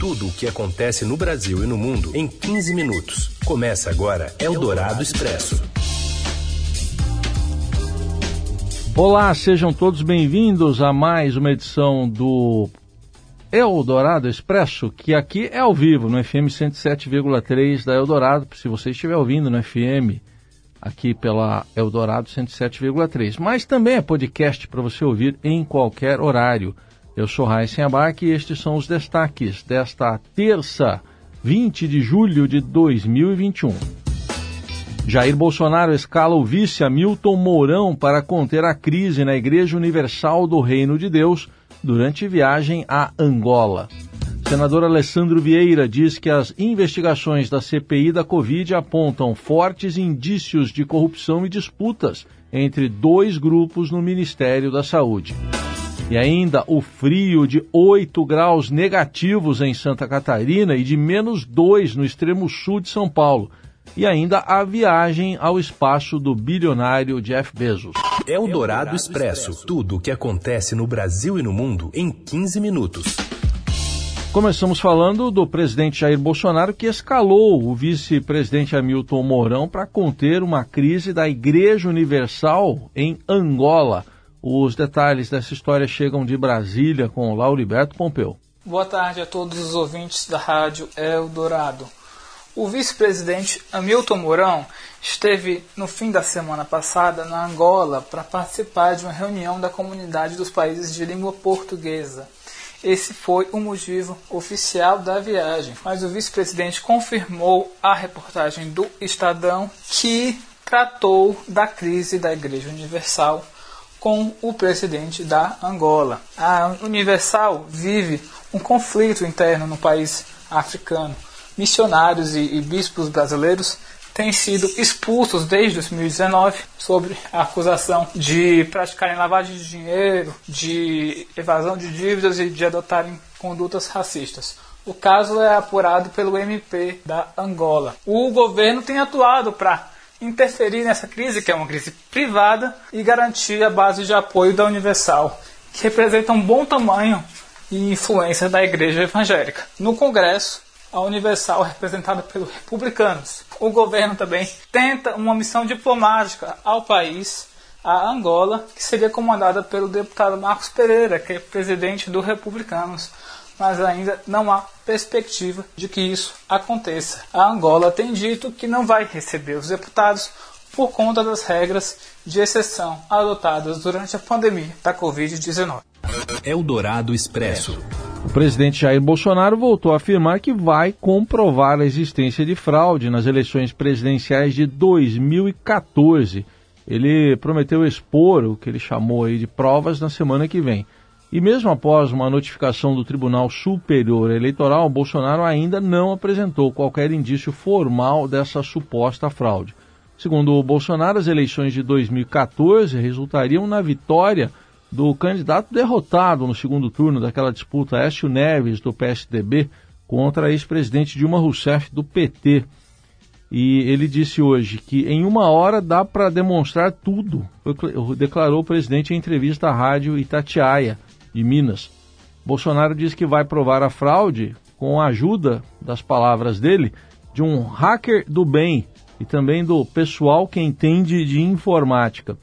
Tudo o que acontece no Brasil e no mundo em 15 minutos. Começa agora Eldorado Expresso. Olá, sejam todos bem-vindos a mais uma edição do Eldorado Expresso, que aqui é ao vivo no FM 107,3 da Eldorado, se você estiver ouvindo no FM aqui pela Eldorado 107,3. Mas também é podcast para você ouvir em qualquer horário. Eu sou Raíssen Abac e estes são os destaques desta terça, 20 de julho de 2021. Jair Bolsonaro escala o vice Hamilton Mourão para conter a crise na Igreja Universal do Reino de Deus durante viagem a Angola. Senador Alessandro Vieira diz que as investigações da CPI da Covid apontam fortes indícios de corrupção e disputas entre dois grupos no Ministério da Saúde. E ainda o frio de 8 graus negativos em Santa Catarina e de menos 2 no extremo sul de São Paulo. E ainda a viagem ao espaço do bilionário Jeff Bezos. É o Dourado Expresso. Tudo o que acontece no Brasil e no mundo em 15 minutos. Começamos falando do presidente Jair Bolsonaro, que escalou o vice-presidente Hamilton Mourão para conter uma crise da Igreja Universal em Angola. Os detalhes dessa história chegam de Brasília com Lauriberto Pompeu. Boa tarde a todos os ouvintes da Rádio Eldorado. O vice-presidente Hamilton Mourão esteve no fim da semana passada na Angola para participar de uma reunião da comunidade dos países de língua portuguesa. Esse foi o motivo oficial da viagem, mas o vice-presidente confirmou à reportagem do Estadão que tratou da crise da Igreja Universal com o presidente da Angola. A Universal vive um conflito interno no país africano. Missionários e, e bispos brasileiros têm sido expulsos desde 2019 sobre a acusação de praticarem lavagem de dinheiro, de evasão de dívidas e de adotarem condutas racistas. O caso é apurado pelo MP da Angola. O governo tem atuado para interferir nessa crise, que é uma crise privada, e garantir a base de apoio da Universal, que representa um bom tamanho e influência da Igreja Evangélica. No Congresso, a Universal é representada pelos republicanos. O governo também tenta uma missão diplomática ao país, a Angola, que seria comandada pelo deputado Marcos Pereira, que é presidente dos republicanos mas ainda não há perspectiva de que isso aconteça. A Angola tem dito que não vai receber os deputados por conta das regras de exceção adotadas durante a pandemia da Covid-19. Eldorado Expresso. O presidente Jair Bolsonaro voltou a afirmar que vai comprovar a existência de fraude nas eleições presidenciais de 2014. Ele prometeu expor o que ele chamou aí de provas na semana que vem. E mesmo após uma notificação do Tribunal Superior Eleitoral, Bolsonaro ainda não apresentou qualquer indício formal dessa suposta fraude. Segundo Bolsonaro, as eleições de 2014 resultariam na vitória do candidato derrotado no segundo turno daquela disputa, Écio Neves, do PSDB, contra a ex-presidente Dilma Rousseff, do PT. E ele disse hoje que em uma hora dá para demonstrar tudo, declarou o presidente em entrevista à rádio Itatiaia de Minas. Bolsonaro diz que vai provar a fraude com a ajuda, das palavras dele, de um hacker do bem e também do pessoal que entende de informática.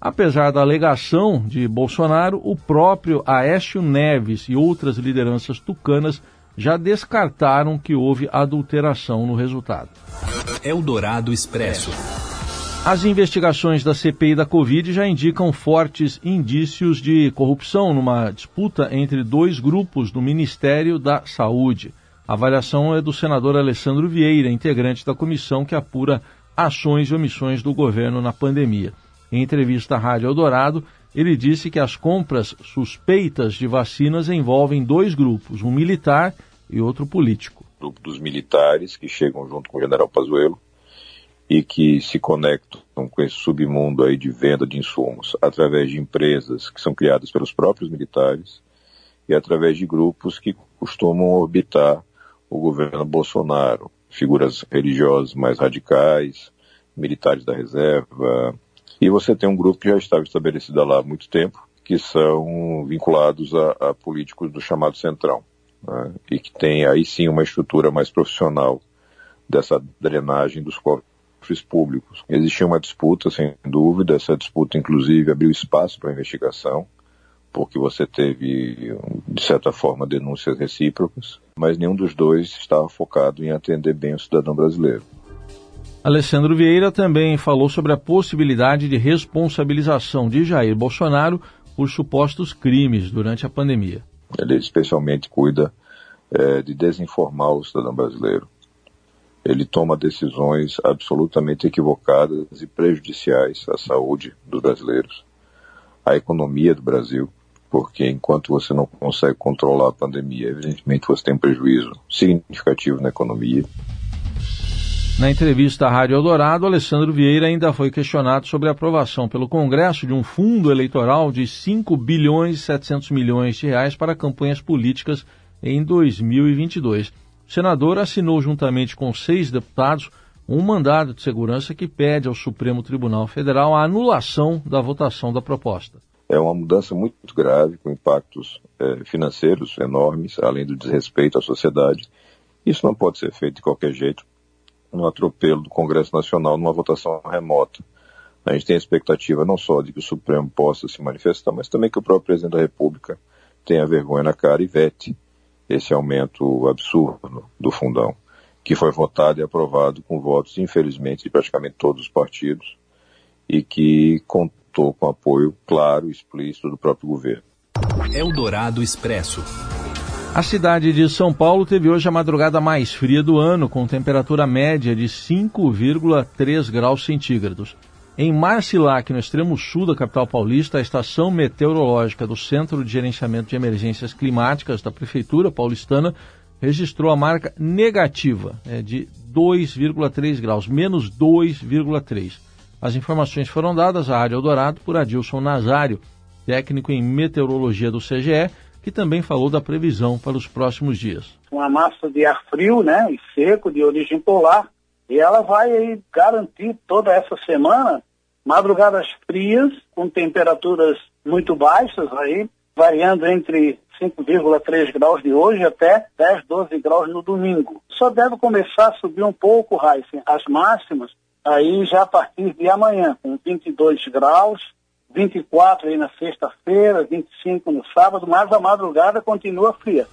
Apesar da alegação de Bolsonaro, o próprio Aécio Neves e outras lideranças tucanas já descartaram que houve adulteração no resultado. Eldorado Expresso. As investigações da CPI da Covid já indicam fortes indícios de corrupção numa disputa entre dois grupos do Ministério da Saúde. A avaliação é do senador Alessandro Vieira, integrante da comissão que apura ações e omissões do governo na pandemia. Em entrevista à Rádio Eldorado, ele disse que as compras suspeitas de vacinas envolvem dois grupos, um militar e outro político. Grupo dos militares, que chegam junto com o general Pazuello, e que se conectam com esse submundo aí de venda de insumos através de empresas que são criadas pelos próprios militares e através de grupos que costumam orbitar o governo Bolsonaro, figuras religiosas mais radicais, militares da reserva. E você tem um grupo que já estava estabelecido lá há muito tempo, que são vinculados a, a políticos do chamado Centrão. né, e que tem aí sim uma estrutura mais profissional dessa drenagem dos cofres públicos. Existia uma disputa, sem dúvida, essa disputa inclusive abriu espaço para investigação, porque você teve, de certa forma, denúncias recíprocas, mas nenhum dos dois estava focado em atender bem o cidadão brasileiro. Alessandro Vieira também falou sobre a possibilidade de responsabilização de Jair Bolsonaro por supostos crimes durante a pandemia. Ele especialmente cuida é, de desinformar o cidadão brasileiro. Ele toma decisões absolutamente equivocadas e prejudiciais à saúde dos brasileiros, à economia do Brasil, porque enquanto você não consegue controlar a pandemia, evidentemente você tem um prejuízo significativo na economia. Na entrevista à Rádio Eldorado, Alessandro Vieira ainda foi questionado sobre a aprovação pelo Congresso de um fundo eleitoral de 5 bilhões e 700 milhões de reais para campanhas políticas em 2022. Senador assinou juntamente com seis deputados um mandado de segurança que pede ao Supremo Tribunal Federal a anulação da votação da proposta. É uma mudança muito grave, com impactos é, financeiros enormes, além do desrespeito à sociedade. Isso não pode ser feito de qualquer jeito, no atropelo do Congresso Nacional numa votação remota. A gente tem a expectativa não só de que o Supremo possa se manifestar, mas também que o próprio presidente da República tenha vergonha na cara e vete esse aumento absurdo do fundão, que foi votado e aprovado com votos, infelizmente, de praticamente todos os partidos e que contou com apoio claro e explícito do próprio governo. Eldorado Expresso. A cidade de São Paulo teve hoje a madrugada mais fria do ano, com temperatura média de 5,3 graus centígrados. Em Marcilac, no extremo sul da capital paulista, a estação meteorológica do Centro de Gerenciamento de Emergências Climáticas da Prefeitura paulistana registrou a marca negativa é, de 2,3 graus, menos 2,3. As informações foram dadas à Rádio Eldorado por Adilson Nazário, técnico em meteorologia do CGE, que também falou da previsão para os próximos dias. Uma massa de ar frio, né, e seco, de origem polar, e ela vai aí, garantir toda essa semana madrugadas frias, com temperaturas muito baixas aí, variando entre 5,3 graus de hoje até 10, 12 graus no domingo. Só deve começar a subir um pouco, Heisen, as máximas, aí já a partir de amanhã, com 22 graus, 24 aí na sexta-feira, 25 no sábado, mas a madrugada continua fria.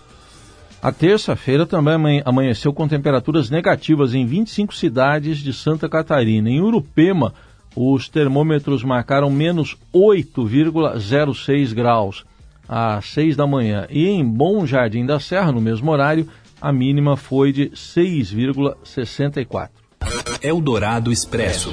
A terça-feira também amanheceu com temperaturas negativas em 25 cidades de Santa Catarina. Em Urupema, os termômetros marcaram menos 8,06 graus às 6 da manhã. E em Bom Jardim da Serra, no mesmo horário, a mínima foi de 6,64. Eldorado Expresso.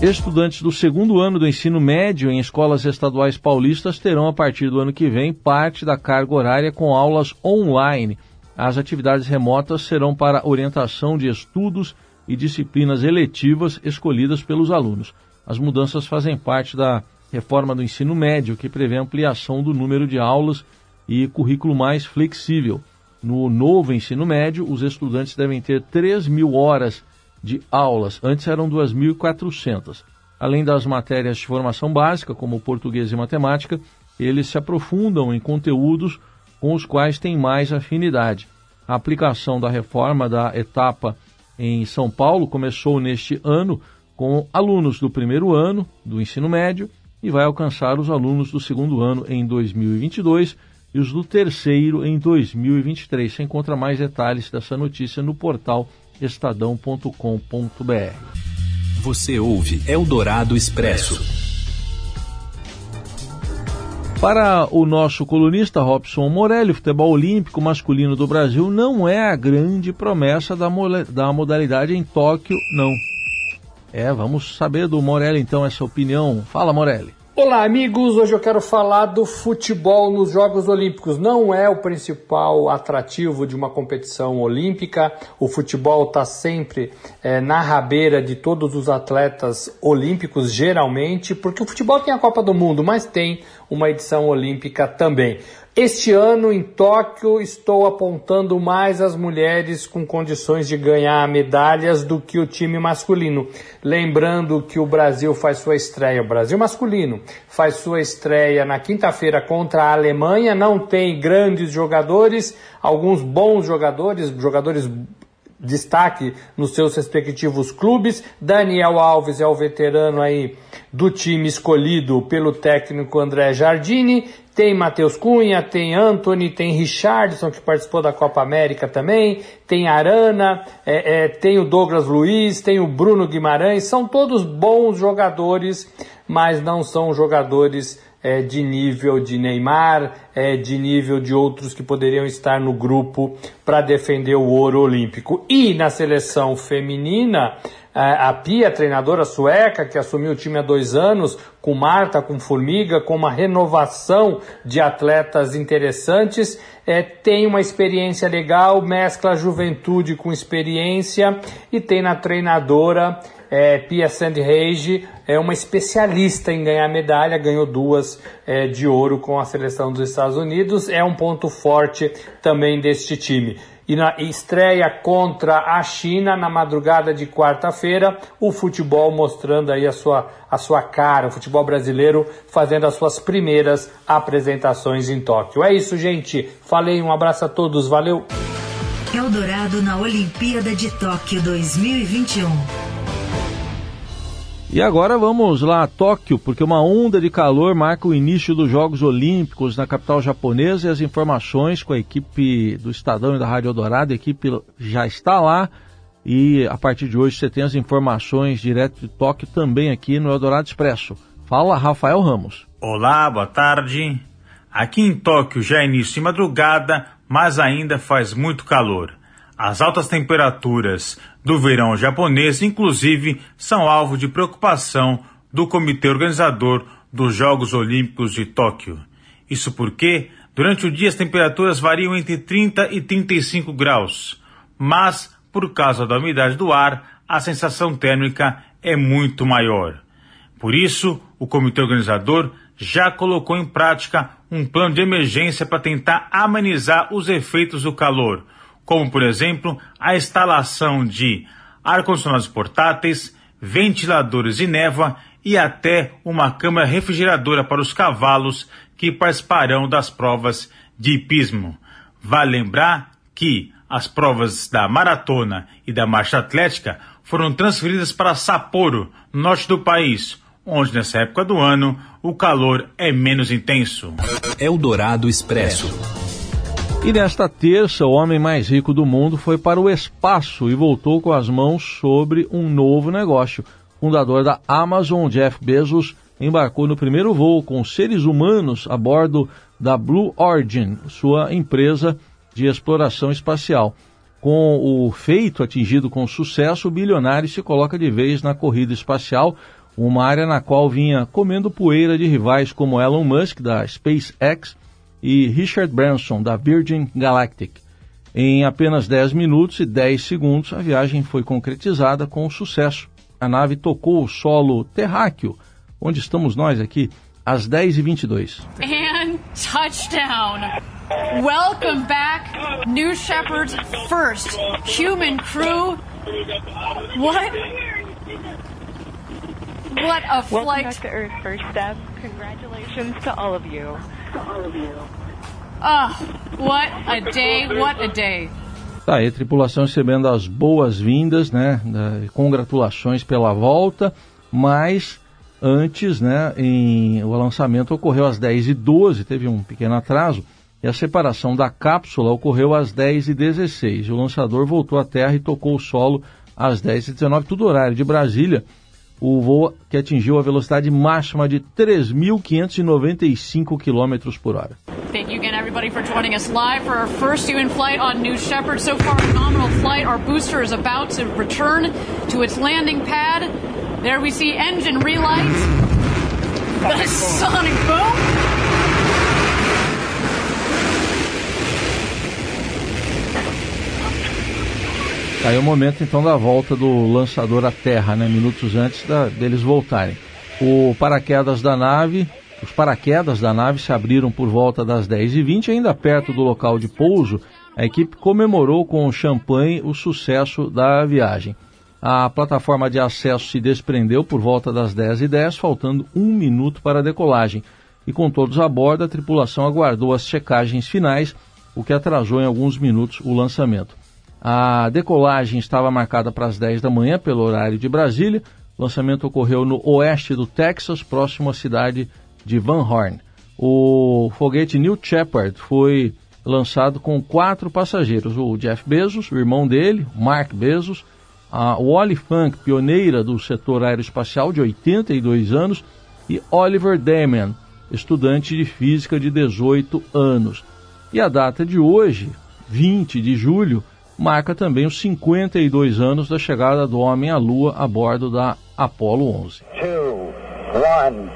Estudantes do segundo ano do ensino médio em escolas estaduais paulistas terão, a partir do ano que vem, parte da carga horária com aulas online. As atividades remotas serão para orientação de estudos e disciplinas eletivas escolhidas pelos alunos. As mudanças fazem parte da reforma do ensino médio, que prevê ampliação do número de aulas e currículo mais flexível. No novo ensino médio, os estudantes devem ter 3 mil horas de aulas. Antes eram 2.400. Além das matérias de formação básica, como português e matemática, eles se aprofundam em conteúdos com os quais têm mais afinidade. A aplicação da reforma da etapa em São Paulo começou neste ano com alunos do primeiro ano do ensino médio e vai alcançar os alunos do segundo ano em 2022 e os do terceiro em 2023. Você encontra mais detalhes dessa notícia no portal estadão.com.br. Você ouve Eldorado Expresso. Para o nosso colunista Robson Morelli, o futebol olímpico masculino do Brasil não é a grande promessa da, da modalidade em Tóquio, não. É, vamos saber do Morelli então essa opinião. Fala, Morelli. Olá, amigos. Hoje eu quero falar do futebol nos Jogos Olímpicos. Não é o principal atrativo de uma competição olímpica. O futebol está sempre é, na rabeira de todos os atletas olímpicos, geralmente, porque o futebol tem a Copa do Mundo, mas tem uma edição olímpica também. Este ano em Tóquio estou apontando mais as mulheres com condições de ganhar medalhas do que o time masculino. Lembrando que o Brasil faz sua estreia, o Brasil masculino faz sua estreia na quinta-feira contra a Alemanha, não tem grandes jogadores, alguns bons jogadores, jogadores destaque nos seus respectivos clubes. Daniel Alves é o veterano aí do time escolhido pelo técnico André Jardini. Tem Matheus Cunha, tem Anthony, tem Richardson, que participou da Copa América também, tem Arana, é, é, tem o Douglas Luiz, tem o Bruno Guimarães, são todos bons jogadores, mas não são jogadores é, de nível de Neymar, é, de nível de outros que poderiam estar no grupo para defender o ouro olímpico. E na seleção feminina, é, a Pia, treinadora sueca, que assumiu o time há dois anos, com Marta, com Formiga, com uma renovação de atletas interessantes, é, tem uma experiência legal, mescla juventude com experiência e tem na treinadora é, Pia Sandhage é uma especialista em ganhar medalha, ganhou duas é, de ouro com a seleção dos Estados Unidos, é um ponto forte também deste time. E na estreia contra a China na madrugada de quarta-feira, o futebol mostrando aí a sua, a sua cara, o futebol brasileiro fazendo as suas primeiras apresentações em Tóquio. É isso, gente. Falei, um abraço a todos, valeu! Eldorado na Olimpíada de Tóquio 2021. E agora vamos lá a Tóquio, porque uma onda de calor marca o início dos Jogos Olímpicos na capital japonesa e as informações com a equipe do Estadão e da Rádio Eldorado. A equipe já está lá e a partir de hoje você tem as informações direto de Tóquio também aqui no Eldorado Expresso. Fala, Rafael Ramos. Olá, boa tarde. Aqui em Tóquio já é início de madrugada, mas ainda faz muito calor. As altas temperaturas do verão japonês, inclusive, são alvo de preocupação do comitê organizador dos Jogos Olímpicos de Tóquio. Isso porque, durante o dia, as temperaturas variam entre 30 e 35 graus, mas, por causa da umidade do ar, a sensação térmica é muito maior. Por isso, o comitê organizador já colocou em prática um plano de emergência para tentar amenizar os efeitos do calor como por exemplo a instalação de ar-condicionados portáteis, ventiladores de névoa e até uma câmara refrigeradora para os cavalos que participarão das provas de hipismo. Vale lembrar que as provas da maratona e da marcha atlética foram transferidas para Sapporo, norte do país, onde nessa época do ano o calor é menos intenso. Eldorado Expresso. E nesta terça, o homem mais rico do mundo foi para o espaço e voltou com as mãos sobre um novo negócio. Fundador da Amazon, Jeff Bezos, embarcou no primeiro voo com seres humanos a bordo da Blue Origin, sua empresa de exploração espacial. Com o feito atingido com sucesso, o bilionário se coloca de vez na corrida espacial, uma área na qual vinha comendo poeira de rivais como Elon Musk, da SpaceX, e Richard Branson, da Virgin Galactic. Em apenas 10 minutos e 10 segundos, a viagem foi concretizada com sucesso. A nave tocou o solo terráqueo, onde estamos nós aqui, às 10h22. And touchdown! Welcome back, New Shepard's first human crew. What? What a flight! Welcome back to Earth, first step. Congratulations to all of you. Ah, what a day, what a day. Tá aí, a tripulação recebendo as boas-vindas, né? Congratulações pela volta, mas antes, né, em, o lançamento ocorreu às 10h12, teve um pequeno atraso, e a separação da cápsula ocorreu às 10h16. O lançador voltou à Terra e tocou o solo às 10h19, tudo horário de Brasília o voo que atingiu a velocidade máxima de 3.595 km por hora. Thank you again, everybody, for joining us live for our first human flight on New Shepard. So far, a phenomenal flight. Our booster is about to return to its landing pad. There we see engine relight. The sonic boom. Tá aí o momento então da volta do lançador à Terra, né? Minutos antes da, deles voltarem. O paraquedas da nave Os paraquedas da nave se abriram por volta das 10h20, ainda perto do local de pouso. A equipe comemorou com champanhe o sucesso da viagem. A plataforma de acesso se desprendeu por volta das 10h10, faltando um minuto para a decolagem. E com todos a bordo, a tripulação aguardou as checagens finais, o que atrasou em alguns minutos o lançamento. A decolagem estava marcada para as 10 da manhã, pelo horário de Brasília. O lançamento ocorreu no oeste do Texas, próximo à cidade de Van Horn. O foguete New Shepard foi lançado com quatro passageiros: o Jeff Bezos, o irmão dele, Mark Bezos, a Wally Funk, pioneira do setor aeroespacial de 82 anos, e Oliver Damon, estudante de física de 18 anos. E a data de hoje, 20 de julho, marca também os 52 anos da chegada do homem à Lua a bordo da Apollo 11. Two, one,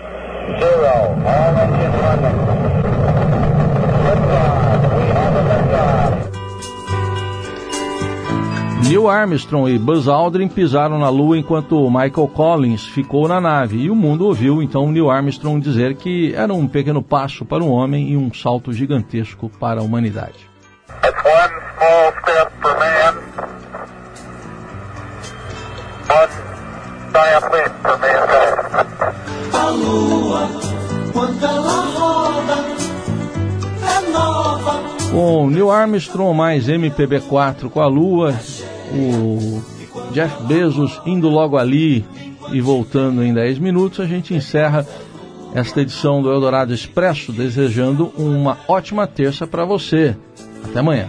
Neil Armstrong e Buzz Aldrin pisaram na Lua enquanto Michael Collins ficou na nave e o mundo ouviu então Neil Armstrong dizer que era um pequeno passo para o homem e um salto gigantesco para a humanidade. A Neil Armstrong mais MPB4 com a Lua, o Jeff Bezos indo logo ali e voltando em 10 minutos, a gente encerra esta edição do Eldorado Expresso, desejando uma ótima terça para você. Até amanhã.